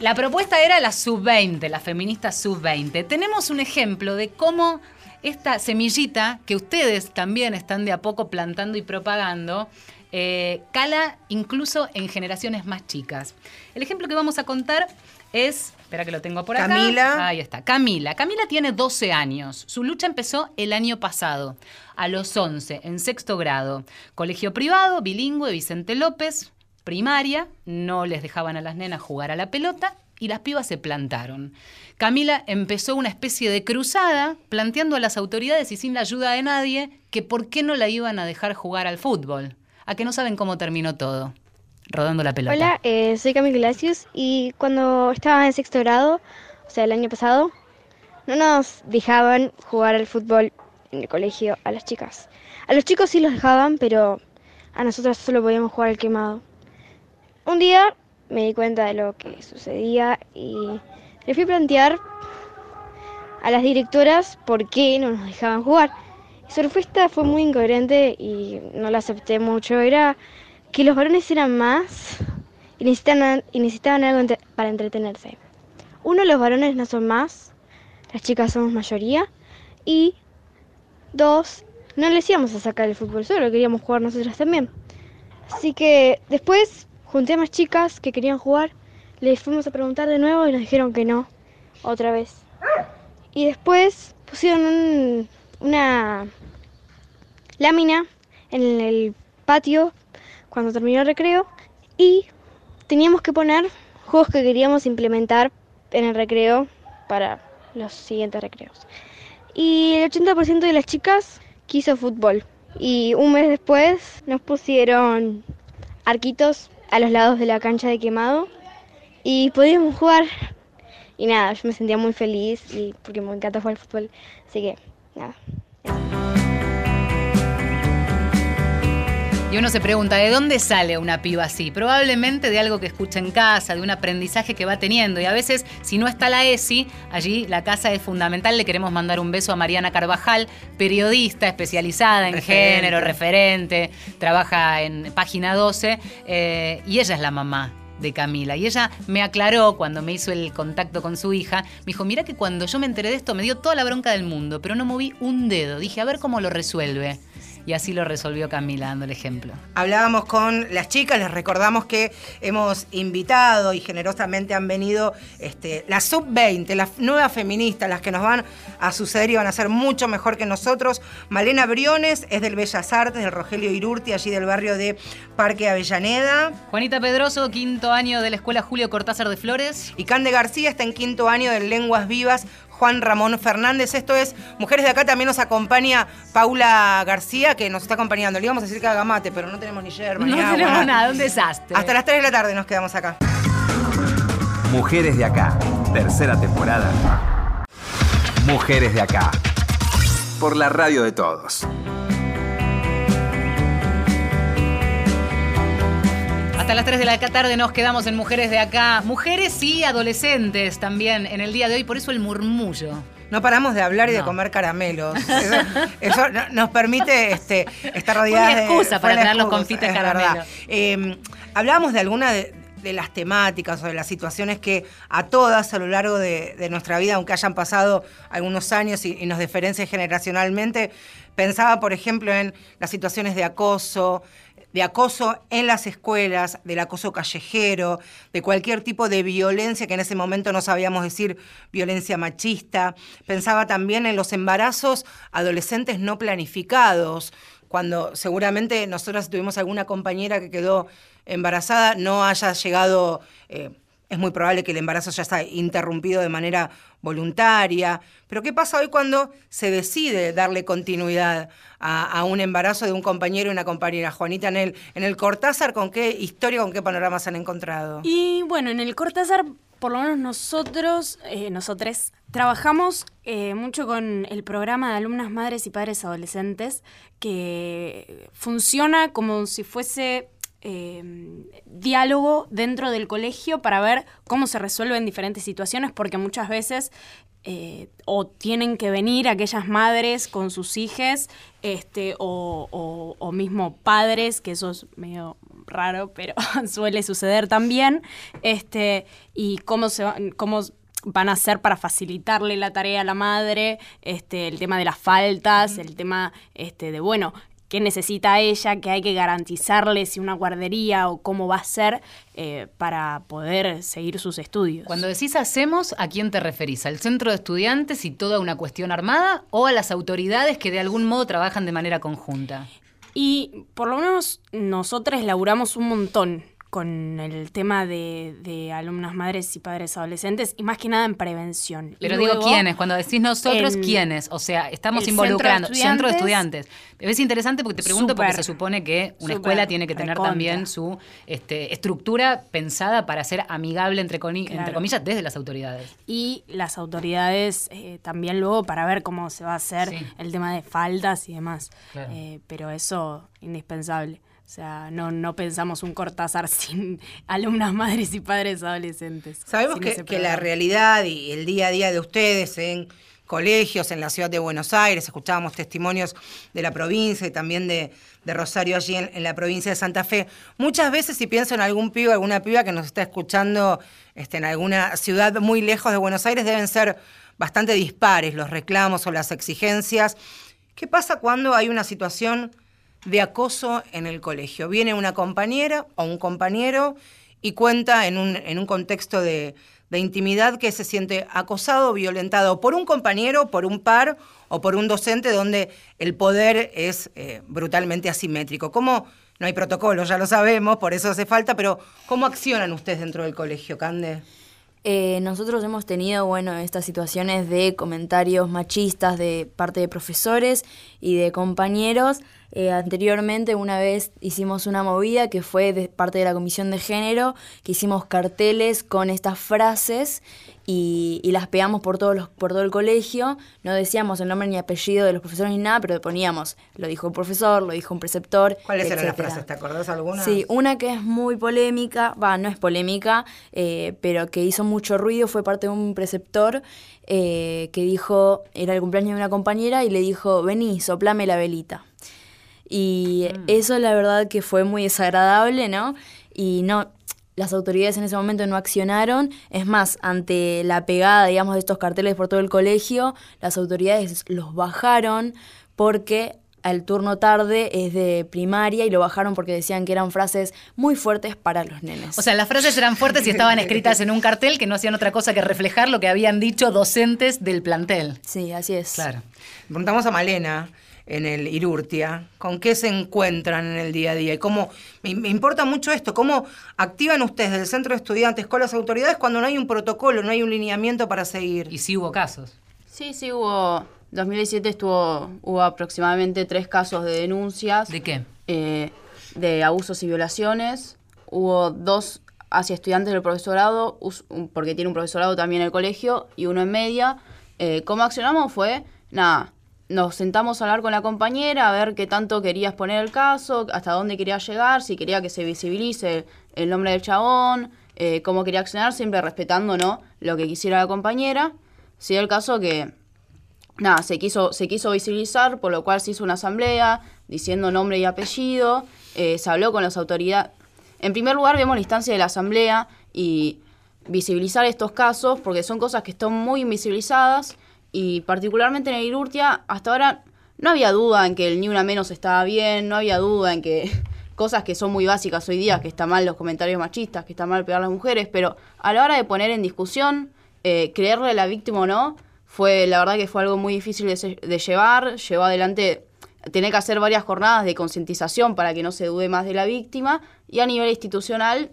la propuesta era la sub-20, la feminista sub-20. Tenemos un ejemplo de cómo esta semillita que ustedes también están de a poco plantando y propagando, eh, cala incluso en generaciones más chicas. El ejemplo que vamos a contar es, espera que lo tengo por acá. Camila. Ahí está, Camila. Camila tiene 12 años. Su lucha empezó el año pasado, a los 11, en sexto grado. Colegio privado, bilingüe, Vicente López, primaria, no les dejaban a las nenas jugar a la pelota y las pibas se plantaron. Camila empezó una especie de cruzada planteando a las autoridades y sin la ayuda de nadie que por qué no la iban a dejar jugar al fútbol. A que no saben cómo terminó todo. Rodando la pelota. Hola, eh, soy Camila Glacius y cuando estaba en sexto grado, o sea, el año pasado, no nos dejaban jugar al fútbol en el colegio a las chicas. A los chicos sí los dejaban, pero a nosotras solo podíamos jugar al quemado. Un día me di cuenta de lo que sucedía y le fui a plantear a las directoras por qué no nos dejaban jugar. Y su respuesta fue muy incoherente y no la acepté mucho. Era que los varones eran más y necesitaban, y necesitaban algo para entretenerse. Uno, los varones no son más, las chicas somos mayoría. Y dos, no les íbamos a sacar el fútbol solo, queríamos jugar nosotras también. Así que después junté a más chicas que querían jugar, les fuimos a preguntar de nuevo y nos dijeron que no, otra vez. Y después pusieron un- una lámina en el patio cuando terminó el recreo y teníamos que poner juegos que queríamos implementar en el recreo para los siguientes recreos. Y el 80% de las chicas quiso fútbol. Y un mes después nos pusieron arquitos a los lados de la cancha de quemado y podíamos jugar. Y nada, yo me sentía muy feliz y porque me encanta jugar al fútbol. Así que, nada. Y uno se pregunta, ¿de dónde sale una piba así? Probablemente de algo que escucha en casa, de un aprendizaje que va teniendo. Y a veces, si no está la ESI, allí la casa es fundamental. Le queremos mandar un beso a Mariana Carvajal, periodista especializada en Referente. género, referente, trabaja en Página 12, eh, y ella es la mamá de Camila. Y ella me aclaró cuando me hizo el contacto con su hija. Me dijo, mira que cuando yo me enteré de esto me dio toda la bronca del mundo, pero no moví un dedo. Dije, a ver cómo lo resuelve. Y así lo resolvió Camila, dando el ejemplo. Hablábamos con las chicas, les recordamos que hemos invitado y generosamente han venido este, las sub-20, las nuevas feministas, las que nos van a suceder y van a ser mucho mejor que nosotros. Malena Briones es del Bellas Artes, del Rogelio Irurti, allí del barrio de Parque Avellaneda. Juanita Pedroso, quinto año de la Escuela Julio Cortázar de Flores. Y Cande García está en quinto año de Lenguas Vivas. Juan Ramón Fernández, esto es Mujeres de Acá, también nos acompaña Paula García, que nos está acompañando. Le íbamos a decir que haga mate, pero no tenemos ni yerba No ni agua. tenemos nada, un desastre. Hasta las 3 de la tarde nos quedamos acá. Mujeres de acá, tercera temporada. Mujeres de acá. Por la radio de todos. Hasta las 3 de la tarde nos quedamos en Mujeres de Acá. Mujeres y adolescentes también en el día de hoy, por eso el murmullo. No paramos de hablar y de comer caramelos. (laughs) Eso, eso no- nos permite este, estar rodeadas una excusa de- para traer los confites es caramelo. verdad. Eh, hablábamos de alguna de, de las temáticas o de las situaciones que a todas a lo largo de, de nuestra vida, aunque hayan pasado algunos años y, y nos diferencien generacionalmente, pensaba, por ejemplo, en las situaciones de acoso, de acoso en las escuelas, del acoso callejero, de cualquier tipo de violencia que en ese momento no sabíamos decir violencia machista. Pensaba también en los embarazos adolescentes no planificados, cuando seguramente nosotros tuvimos alguna compañera que quedó embarazada, no haya llegado... Eh, es muy probable que el embarazo ya está interrumpido de manera voluntaria. Pero ¿qué pasa hoy cuando se decide darle continuidad a, un embarazo de un compañero y una compañera? Juanita, en el, en el Cortázar, ¿con qué historia, con qué panoramas han encontrado? Y bueno, en el Cortázar, por lo menos nosotros, eh, nosotros, trabajamos eh, mucho con el programa de alumnas madres y padres adolescentes, que funciona como si fuese eh, diálogo dentro del colegio para ver cómo se resuelven diferentes situaciones, porque muchas veces eh, o tienen que venir aquellas madres con sus hijas, este, o, o, mismo padres, que eso es medio raro, pero (laughs) suele suceder también, este, y cómo se cómo van a hacer para facilitarle la tarea a la madre, este, el tema de las faltas, el tema este, de, bueno, qué necesita ella, qué hay que garantizarle, si una guardería o cómo va a ser eh, para poder seguir sus estudios. Cuando decís hacemos, ¿a quién te referís? ¿Al centro de estudiantes y toda una cuestión armada o a las autoridades que de algún modo trabajan de manera conjunta? Y por lo menos nosotros laburamos un montón con el tema de, de, alumnas madres y padres adolescentes y más que nada en prevención. Pero digo quiénes, cuando decís nosotros, ¿quiénes? O sea, estamos involucrando centro de estudiantes. Es interesante porque te pregunto porque se supone que una escuela tiene que tener también su este, estructura pensada para ser amigable, entre, entre comillas, desde las autoridades. Y las autoridades eh, también luego para ver cómo se va a hacer el tema de faldas y demás. Eh, pero eso, indispensable. O sea, no, no pensamos un Cortázar (laughs) sin alumnas madres y padres adolescentes. Sabemos que, que, la realidad y el día a día de ustedes en colegios en la ciudad de Buenos Aires, escuchábamos testimonios de la provincia y también de, Rosario allí en, la provincia de Santa Fe. Muchas veces si pienso en algún pibe, alguna piba que nos está escuchando este, en alguna ciudad muy lejos de Buenos Aires, deben ser bastante dispares los reclamos o las exigencias. ¿Qué pasa cuando hay una situación de acoso en el colegio. Viene una compañera o un compañero y cuenta en un, en un contexto de, intimidad que se siente acosado, violentado por un compañero, por un par o por un docente donde el poder es eh, brutalmente asimétrico. ¿Cómo? No hay protocolo, ya lo sabemos, por eso hace falta, pero ¿cómo accionan ustedes dentro del colegio, Cande? Eh, nosotros hemos tenido, bueno, estas situaciones de comentarios machistas de parte de profesores y de compañeros eh, anteriormente una vez hicimos una movida que fue de parte de la Comisión de Género, que hicimos carteles con estas frases y, las pegamos por, todos los, por todo el colegio. No decíamos el nombre ni apellido de los profesores ni nada, pero poníamos, lo dijo un profesor, lo dijo un preceptor. ¿Cuáles eran las frases? ¿Te acordás alguna? Sí, una que es muy polémica, va, no es polémica, eh, pero que hizo mucho ruido, fue parte de un preceptor eh, que dijo, era el cumpleaños de una compañera y le dijo, vení, soplame la velita. Y mm. eso la verdad que fue muy desagradable, ¿no? Y no, las autoridades en ese momento no accionaron. Es más, ante la pegada, digamos, de estos carteles por todo el colegio, las autoridades los bajaron porque el turno tarde es de primaria y lo bajaron porque decían que eran frases muy fuertes para los nenes. O sea, las frases eran fuertes y estaban escritas en un cartel que no hacían otra cosa que reflejar lo que habían dicho docentes del plantel. Sí, así es. Claro. Preguntamos a Malena en el Irurtia, con qué se encuentran en el día a día y cómo, me, importa mucho esto, cómo activan ustedes del centro de estudiantes con las autoridades cuando no hay un protocolo, no hay un lineamiento para seguir. Y sí hubo casos. Sí, sí hubo, 2017 estuvo, hubo aproximadamente tres casos de denuncias. ¿De qué? Eh, de abusos y violaciones. Hubo dos hacia estudiantes del profesorado, porque tiene un profesorado también en el colegio, y uno en media. Eh, ¿Cómo accionamos? Fue, nada, nos sentamos a hablar con la compañera, a ver qué tanto quería exponer el caso, hasta dónde quería llegar, si quería que se visibilice el nombre del chabón, eh, cómo quería accionar, siempre respetando ¿no? lo que quisiera la compañera. Si el caso que, nada, se quiso, se quiso visibilizar, por lo cual se hizo una asamblea diciendo nombre y apellido, eh, se habló con las autoridades. En primer lugar, vemos la instancia de la asamblea y visibilizar estos casos, porque son cosas que están muy invisibilizadas y particularmente en el Irurtia, hasta ahora no había duda en que el Ni Una Menos estaba bien, no había duda en que, (laughs) cosas que son muy básicas hoy día, que está mal los comentarios machistas, que está mal pegar a las mujeres, pero a la hora de poner en discusión, eh, creerle a la víctima o no, fue la verdad que fue algo muy difícil de, de llevar, llevó adelante, tener que hacer varias jornadas de concientización para que no se dude más de la víctima, y a nivel institucional,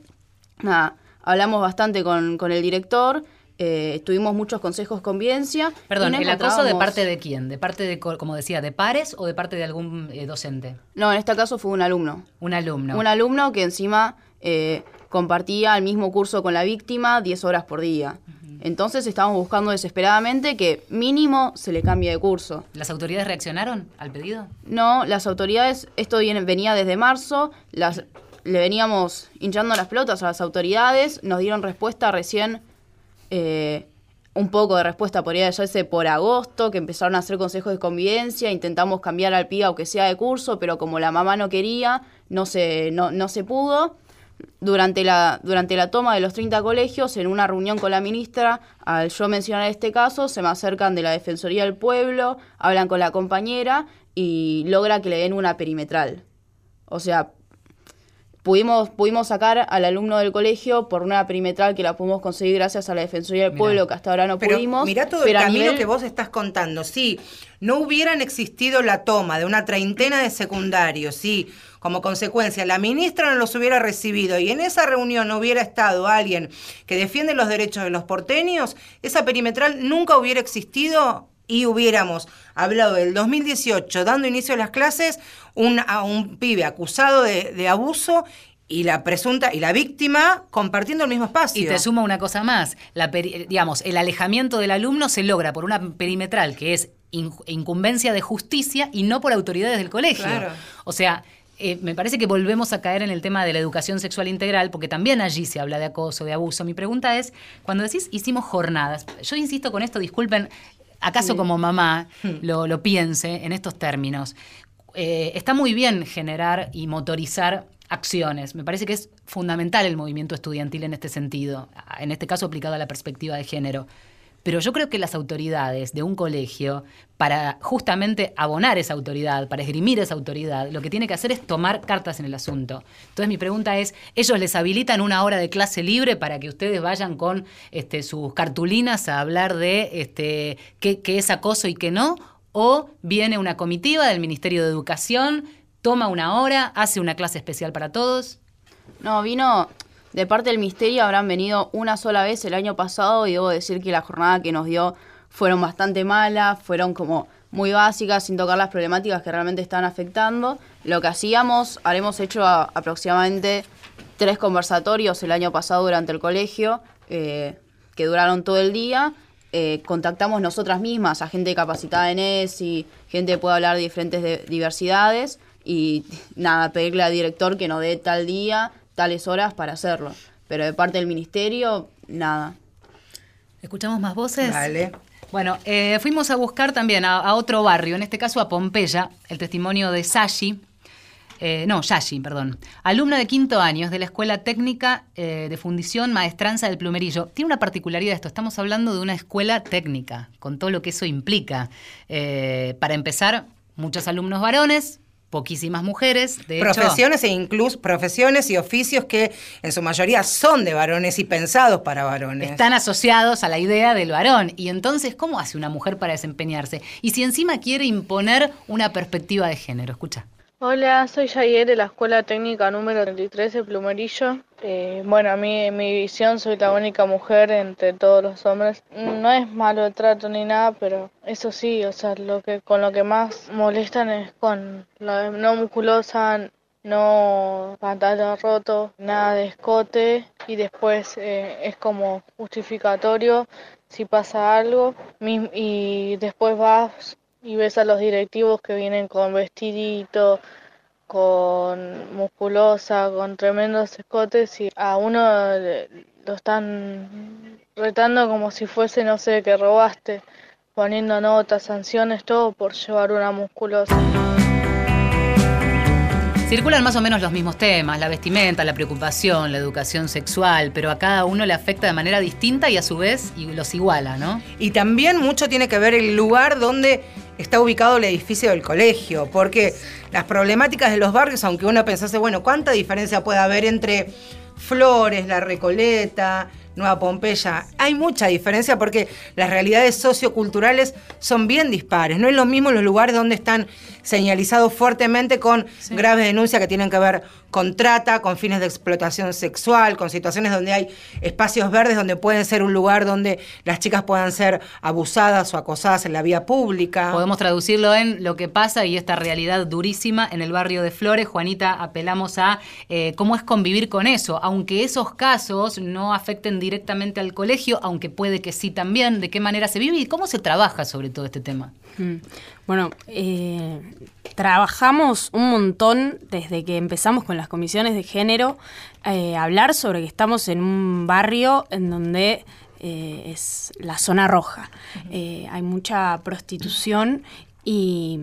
nada, hablamos bastante con, con el director, eh, tuvimos muchos consejos con convivencia. y Perdón, ¿el acoso de parte de quién? ¿De parte de, co- como decía, de pares o de parte de algún eh, docente? No, en este caso fue un alumno. Un alumno. Un alumno que encima eh, compartía el mismo curso con la víctima 10 horas por día. Entonces estábamos buscando desesperadamente que mínimo se le cambie de curso. ¿Las autoridades reaccionaron al pedido? No, las autoridades, esto viene- venía desde marzo, las, le veníamos hinchando las pelotas a las autoridades, nos dieron respuesta recién, eh, un poco de respuesta podría decirse por agosto, que empezaron a hacer consejos de convivencia, intentamos cambiar al pibe aunque sea de curso, pero como la mamá no quería, no se, no, no se pudo. Durante la, durante la toma de los 30 colegios, en una reunión con la ministra, al yo mencionar este caso, se me acercan de la Defensoría del Pueblo, hablan con la compañera y logra que le den una perimetral. O sea, pudimos, pudimos sacar al alumno del colegio por una perimetral que la pudimos conseguir gracias a la Defensoría del Mirá. Pueblo, que hasta ahora no Pero pudimos. mirá todo pero el camino nivel- que vos estás contando. Si no hubieran existido la toma de una treintena de secundarios, si como consecuencia la ministra no los hubiera recibido y en esa reunión no hubiera estado alguien que defiende los derechos de los porteños, esa perimetral nunca hubiera existido y hubiéramos hablado del 2018, dando inicio a las clases, un, a un pibe acusado de, de abuso y la presunta y la víctima compartiendo el mismo espacio. Y te sumo una cosa más, la peri- digamos, el alejamiento del alumno se logra por una perimetral que es in- incumbencia de justicia y no por autoridades del colegio. Claro. O sea, eh, me parece que volvemos a caer en el tema de la educación sexual integral, porque también allí se habla de acoso, de abuso. Mi pregunta es, cuando decís hicimos jornadas, yo insisto con esto, disculpen, acaso como mamá lo, lo piense en estos términos. Eh, está muy bien generar y motorizar acciones. Me parece que es fundamental el movimiento estudiantil en este sentido, en este caso aplicado a la perspectiva de género. Pero yo creo que las autoridades de un colegio, para justamente abonar esa autoridad, para esgrimir esa autoridad, lo que tiene que hacer es tomar cartas en el asunto. Entonces mi pregunta es, ¿ellos les habilitan una hora de clase libre para que ustedes vayan con este, sus cartulinas a hablar de este, qué, qué es acoso y qué no? ¿O viene una comitiva del Ministerio de Educación, toma una hora, hace una clase especial para todos? No, vino de parte del Ministerio, habrán venido una sola vez el año pasado y debo decir que la jornada que nos dio fueron bastante malas, fueron como muy básicas, sin tocar las problemáticas que realmente están afectando. Lo que hacíamos, haremos hecho aproximadamente tres conversatorios el año pasado durante el colegio, eh, que duraron todo el día. Eh, contactamos nosotras mismas a gente capacitada en ESI, gente que puede hablar de diferentes de- diversidades y (laughs) nada, pedirle al director que nos dé tal día, tales horas para hacerlo. Pero de parte del ministerio, nada. ¿Escuchamos más voces? Vale. Bueno, eh, fuimos a buscar también a, a otro barrio, en este caso a Pompeya, el testimonio de Sashi, eh, no, Yashi, perdón, alumna de quinto años de la Escuela Técnica eh, de Fundición Maestranza del Plumerillo. Tiene una particularidad esto, estamos hablando de una escuela técnica, con todo lo que eso implica. Eh, para empezar, muchos alumnos varones, poquísimas mujeres. De hecho, profesiones e incluso profesiones y oficios que en su mayoría son de varones y pensados para varones. están asociados a la idea del varón. Y entonces, ¿cómo hace una mujer para desempeñarse? Y si encima quiere imponer una perspectiva de género, escucha. Hola, soy Jair de la Escuela Técnica número 33 de Plumerillo. Eh, bueno, a mí, en mi visión, soy la única mujer entre todos los hombres. No es malo el trato ni nada, pero eso sí, o sea, lo que con lo que más molestan es con la no musculosa, no pantalón roto, nada de escote y después eh, es como justificatorio si pasa algo y después vas y ves a los directivos que vienen con vestidito, con musculosa, con tremendos escotes y a uno lo están retando como si fuese, no sé, que robaste, poniendo notas, sanciones, todo por llevar una musculosa. Circulan más o menos los mismos temas, la vestimenta, la preocupación, la educación sexual, pero a cada uno le afecta de manera distinta y a su vez y los iguala, ¿no? Y también mucho tiene que ver el lugar donde está ubicado el edificio del colegio, porque las problemáticas de los barrios, aunque uno pensase, bueno, ¿cuánta diferencia puede haber entre Flores, La Recoleta, Nueva Pompeya. Hay mucha diferencia porque las realidades socioculturales son bien dispares. No es lo mismo los lugares donde están señalizados fuertemente con graves denuncias que tienen que ver con trata, con fines de explotación sexual, con situaciones donde hay espacios verdes donde pueden ser un lugar donde las chicas puedan ser abusadas o acosadas en la vía pública. Podemos traducirlo en lo que pasa y esta realidad durísima en el barrio de Flores. Juanita, apelamos a eh, cómo es convivir con eso, aunque esos casos no afecten directamente al colegio, aunque puede que sí también, de qué manera se vive y cómo se trabaja sobre todo este tema. Mm. Bueno, eh, trabajamos un montón desde que empezamos con las comisiones de género, eh, hablar sobre que estamos en un barrio en donde eh, es la zona roja. Eh, hay mucha prostitución y,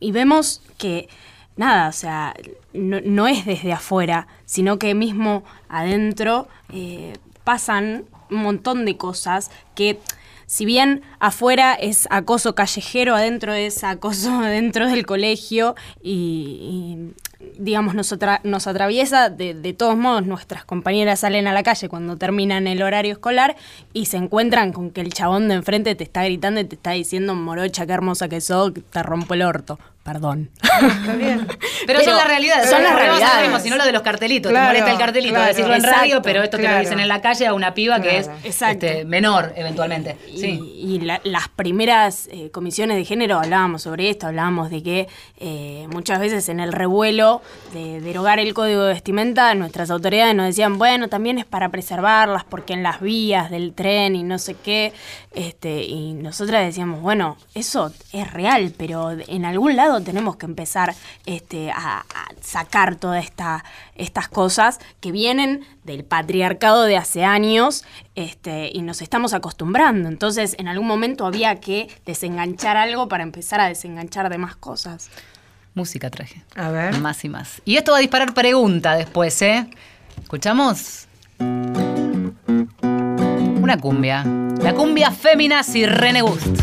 y vemos que nada, o sea, no, no es desde afuera, sino que mismo adentro eh, pasan un montón de cosas que si bien afuera es acoso callejero, adentro es acoso (laughs) dentro del colegio y, digamos, nos, atra- nos atraviesa, de, de todos modos nuestras compañeras salen a la calle cuando terminan el horario escolar y se encuentran con que el chabón de enfrente te está gritando y te está diciendo, morocha, qué hermosa que sos, que te rompo el orto. Perdón. Está bien. (laughs) Pero, son las realidades. Son las realidades. mismo, sino lo de los cartelitos. Claro, te molesta el cartelito, claro. decirlo en Exacto, radio, pero esto te claro. lo dicen en la calle a una piba que es este, menor, eventualmente. Y, Sí. y la- las primeras eh, comisiones de género hablábamos sobre esto, hablábamos de que eh, muchas veces en el revuelo de derogar el código de vestimenta, nuestras autoridades nos decían, bueno, también es para preservarlas, porque en las vías del tren y no sé qué, este, y nosotras decíamos, bueno, eso es real, pero en algún lado tenemos que empezar este, a, sacar todas esta, estas cosas que vienen del patriarcado de hace años este, y nos estamos acostumbrando. Entonces, en algún momento había que desenganchar algo para empezar a desenganchar de más cosas. Música traje. A ver. Más y más. Y esto va a disparar pregunta después, ¿eh? ¿Escuchamos? Una cumbia. La cumbia Feminazi René Gust.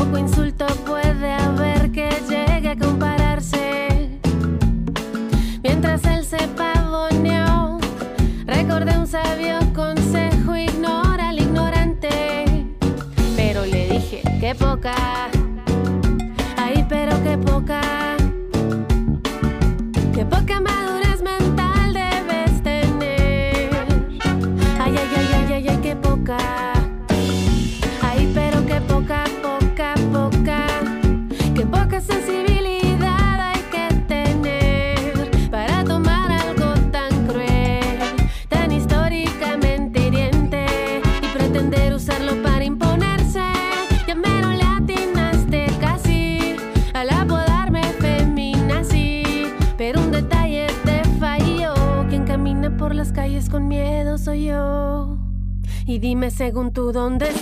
Poco insulto tú dónde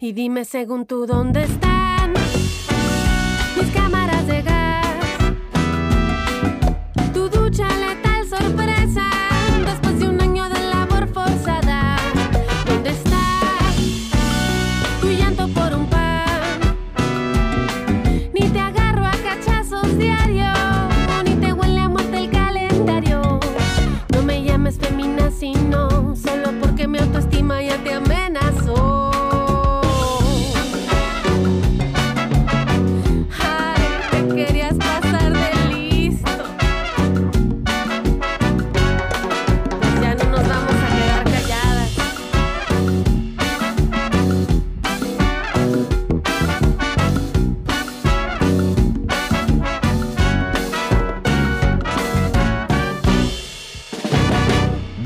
Y dime según tú dónde están mis cámaras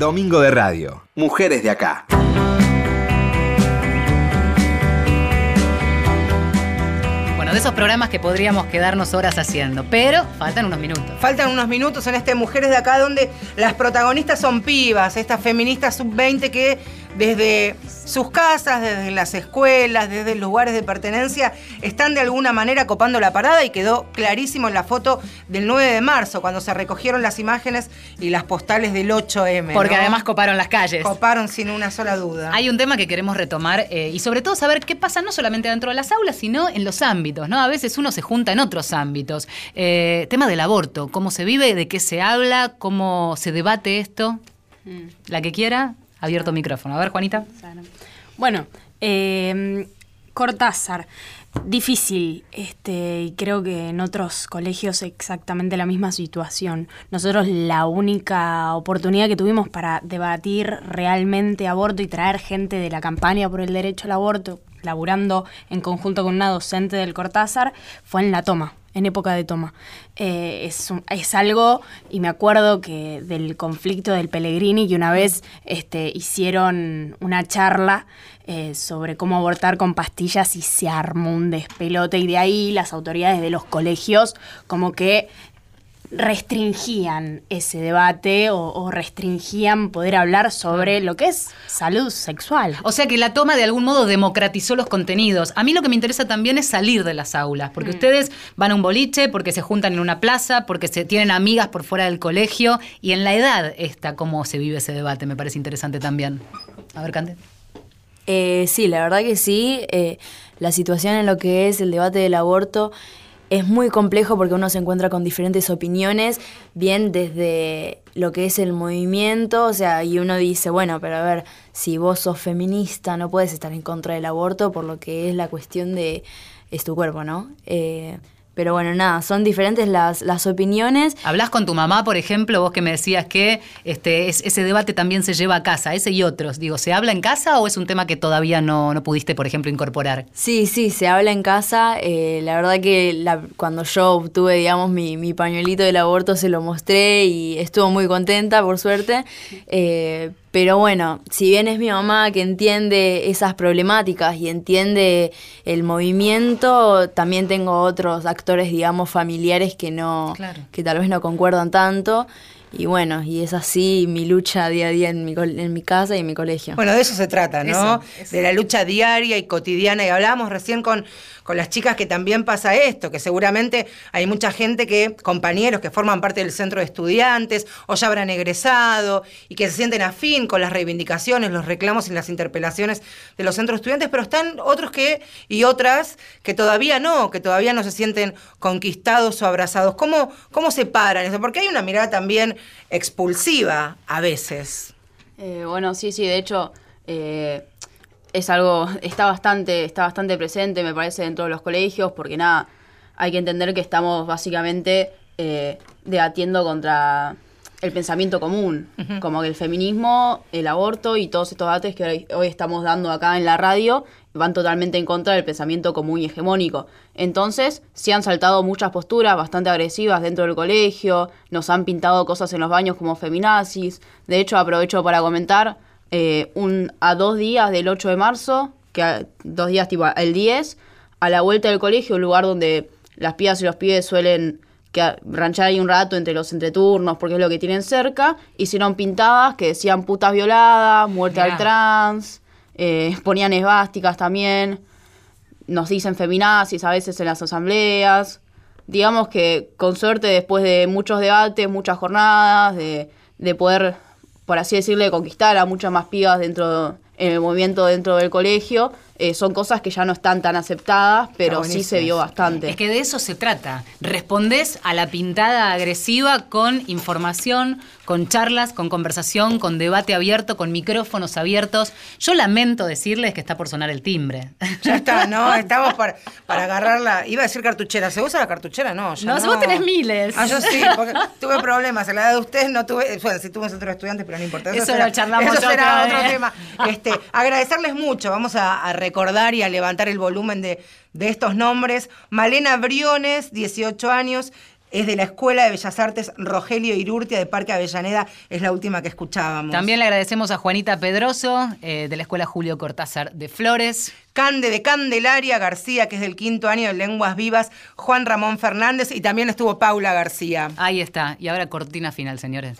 Domingo de Radio. Mujeres de acá. Bueno, de esos programas que podríamos quedarnos horas haciendo, pero faltan unos minutos. Faltan unos minutos en este Mujeres de Acá donde las protagonistas son pibas, estas feministas sub-20 que desde sus casas, desde las escuelas, desde lugares de pertenencia, están de alguna manera copando la parada y quedó clarísimo en la foto del 9 de marzo, cuando se recogieron las imágenes y las postales del 8M. Porque ¿no? además coparon las calles. Coparon sin una sola duda. Hay un tema que queremos retomar eh, y sobre todo saber qué pasa no solamente dentro de las aulas, sino en los ámbitos, ¿no? A veces uno se junta en otros ámbitos. Eh, tema del aborto, cómo se vive, de qué se habla, cómo se debate esto. La que quiera, abierto micrófono. A ver, Juanita. Bueno, eh, Cortázar, difícil, este, y creo que en otros colegios exactamente la misma situación. Nosotros la única oportunidad que tuvimos para debatir realmente aborto y traer gente de la campaña por el derecho al aborto, laburando en conjunto con una docente del Cortázar, fue en la toma en época de toma. Eh, es, un- es algo, y me acuerdo que del conflicto del Pellegrini, que una vez este, hicieron una charla eh, sobre cómo abortar con pastillas y se armó un despelote, y de ahí las autoridades de los colegios como que restringían ese debate o, o restringían poder hablar sobre lo que es salud sexual. O sea que la toma de algún modo democratizó los contenidos. A mí lo que me interesa también es salir de las aulas, porque ustedes van a un boliche, porque se juntan en una plaza, porque se tienen amigas por fuera del colegio y en la edad esta cómo se vive ese debate me parece interesante también. A ver, Cande. Eh, sí, la verdad que sí. eh, la situación en lo que es el debate del aborto es muy complejo porque uno se encuentra con diferentes opiniones, bien desde lo que es el movimiento, o sea, y uno dice, bueno, pero a ver, si vos sos feminista no puedes estar en contra del aborto por lo que es la cuestión de es tu cuerpo, ¿no? Eh, pero bueno, nada, son diferentes las, las opiniones. ¿Hablas con tu mamá, por ejemplo, vos que me decías que este, es- ese debate también se lleva a casa, ese y otros? Digo, ¿se habla en casa o es un tema que todavía no, no pudiste, por ejemplo, incorporar? Sí, sí, se habla en casa. eh, la verdad que la- cuando yo obtuve, digamos, mi, mi pañuelito del aborto se lo mostré y estuvo muy contenta, por suerte. Eh, pero bueno, si bien es mi mamá que entiende esas problemáticas y entiende el movimiento, también tengo otros actores, digamos, familiares que no, Claro. que tal vez no concuerdan tanto. Y bueno, y es así mi lucha día a día en mi, col- en mi casa y en mi colegio. Bueno, de eso se trata, ¿no? Eso, eso. De la lucha diaria y cotidiana. Y hablábamos recién con, con las chicas que también pasa esto, que seguramente hay mucha gente que, compañeros que forman parte del centro de estudiantes o ya habrán egresado y que se sienten afín con las reivindicaciones, los reclamos y las interpelaciones de los centros de estudiantes, pero están otros que y otras que todavía no, que todavía no se sienten conquistados o abrazados. ¿Cómo, cómo se paran eso? Porque hay una mirada también expulsiva a veces. Eh, bueno, sí, sí, de hecho, eh, es algo, está bastante, está bastante presente, me parece, en todos los colegios, porque nada, hay que entender que estamos básicamente eh, debatiendo contra el pensamiento común, como que el feminismo, el aborto y todos estos debates que hoy, hoy estamos dando acá en la radio van totalmente en contra del pensamiento común y hegemónico. Entonces, se han saltado muchas posturas bastante agresivas dentro del colegio, nos han pintado cosas en los baños como feminazis. De hecho, aprovecho para comentar, eh, un, a dos días del 8 de marzo, que a- dos días tipo el 10, a la vuelta del colegio, un lugar donde las pibas y los pibes suelen que ranchar ahí un rato entre los entreturnos porque es lo que tienen cerca, hicieron pintadas que decían putas violadas, muerte Mirá. al trans, eh, (laughs) ponían esvásticas también, nos dicen feminazis a veces en las asambleas. Digamos que con suerte después de muchos debates, muchas jornadas, de, de poder, por así decirle, conquistar a muchas más pibas dentro en el movimiento dentro del colegio, eh, son cosas que ya no están tan aceptadas, pero sí se vio bastante. Es que de eso se trata. Respondés a la pintada agresiva con información, con charlas, con conversación, con debate abierto, con micrófonos abiertos. Yo lamento decirles que está por sonar el timbre. Ya está, (laughs) ¿no? Estamos para, para agarrarla. Iba a decir cartuchera. ¿Se usa la cartuchera? No, ya No, no. si vos tenés miles. Ah, yo sí, porque (laughs) tuve problemas. En la edad de ustedes no tuve. Bueno, sí tuve centro de estudiantes, pero no importa. Eso será- lo charlamos Eso será otro tema. Este, agradecerles mucho. Vamos a, a recordar y a levantar el volumen de, de estos nombres. Malena Briones, 18 años. Es de la Escuela de Bellas Artes Rogelio Irurtia de Parque Avellaneda. Es la última que escuchábamos. También le agradecemos a Juanita Pedroso, eh, de la Escuela Julio Cortázar de Flores. Cande de Candelaria García, que es del quinto año de Lenguas Vivas, Juan Ramón Fernández y también estuvo Paula García. Ahí está. Y ahora cortina final, señores.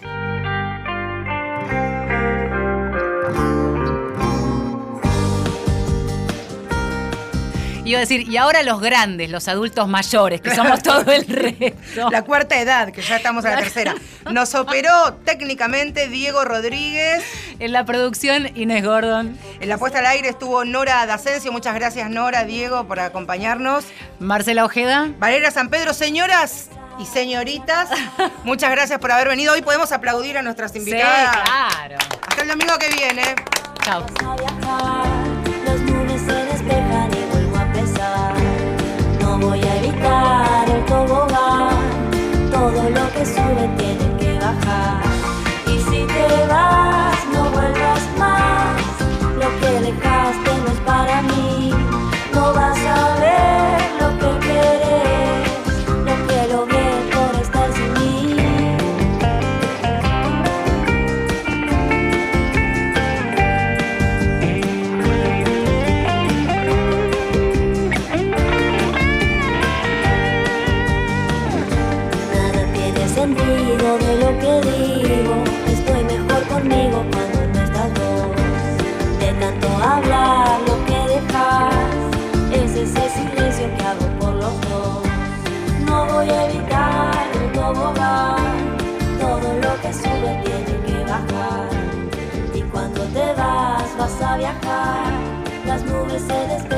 Iba a decir, y ahora los grandes, los adultos mayores, que somos todo el (laughs) resto. La cuarta edad, que ya estamos a la tercera. Nos operó técnicamente Diego Rodríguez. En la producción, Inés Gordon. En la puesta al aire estuvo Nora Dacencio. Muchas gracias, Nora, Diego, por acompañarnos. Marcela Ojeda. Valeria San Pedro, señoras y señoritas, (laughs) muchas gracias por haber venido. Hoy podemos aplaudir a nuestras invitadas. claro. Hasta el domingo que viene. Chao. Evitar el Las nubes se despejan.